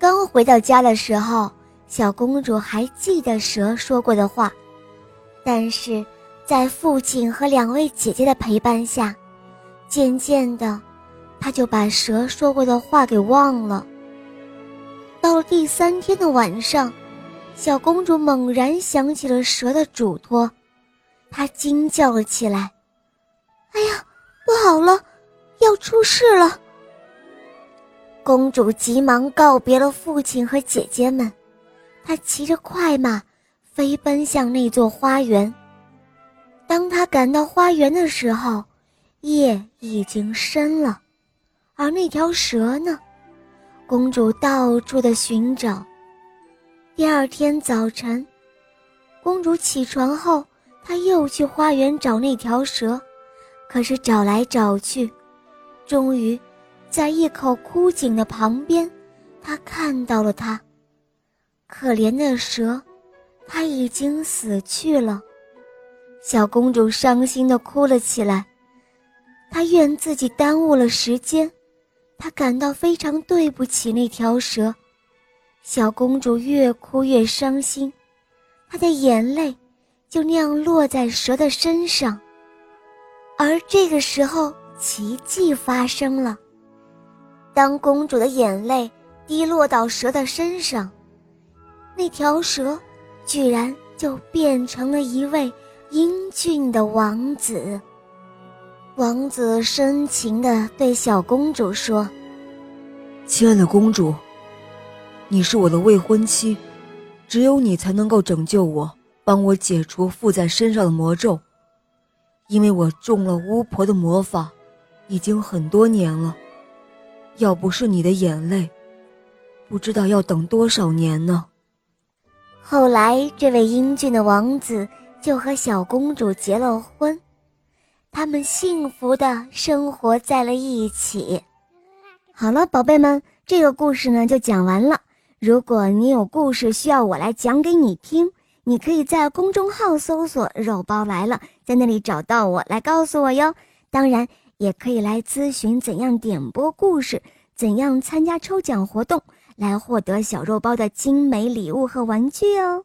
刚回到家的时候，小公主还记得蛇说过的话，但是，在父亲和两位姐姐的陪伴下，渐渐的，她就把蛇说过的话给忘了。到了第三天的晚上，小公主猛然想起了蛇的嘱托，她惊叫了起来：“哎呀，不好了，要出事了！”公主急忙告别了父亲和姐姐们，她骑着快马，飞奔向那座花园。当她赶到花园的时候，夜已经深了，而那条蛇呢？公主到处的寻找。第二天早晨，公主起床后，她又去花园找那条蛇，可是找来找去，终于，在一口枯井的旁边，她看到了它。可怜的蛇，它已经死去了。小公主伤心地哭了起来，她怨自己耽误了时间。她感到非常对不起那条蛇，小公主越哭越伤心，她的眼泪就那样落在蛇的身上。而这个时候，奇迹发生了。当公主的眼泪滴落到蛇的身上，那条蛇居然就变成了一位英俊的王子。王子深情地对小公主说：“亲爱的公主，你是我的未婚妻，只有你才能够拯救我，帮我解除附在身上的魔咒。因为我中了巫婆的魔法，已经很多年了。要不是你的眼泪，不知道要等多少年呢。”后来，这位英俊的王子就和小公主结了婚。他们幸福的生活在了一起。好了，宝贝们，这个故事呢就讲完了。如果你有故事需要我来讲给你听，你可以在公众号搜索“肉包来了”，在那里找到我来告诉我哟。当然，也可以来咨询怎样点播故事，怎样参加抽奖活动，来获得小肉包的精美礼物和玩具哦。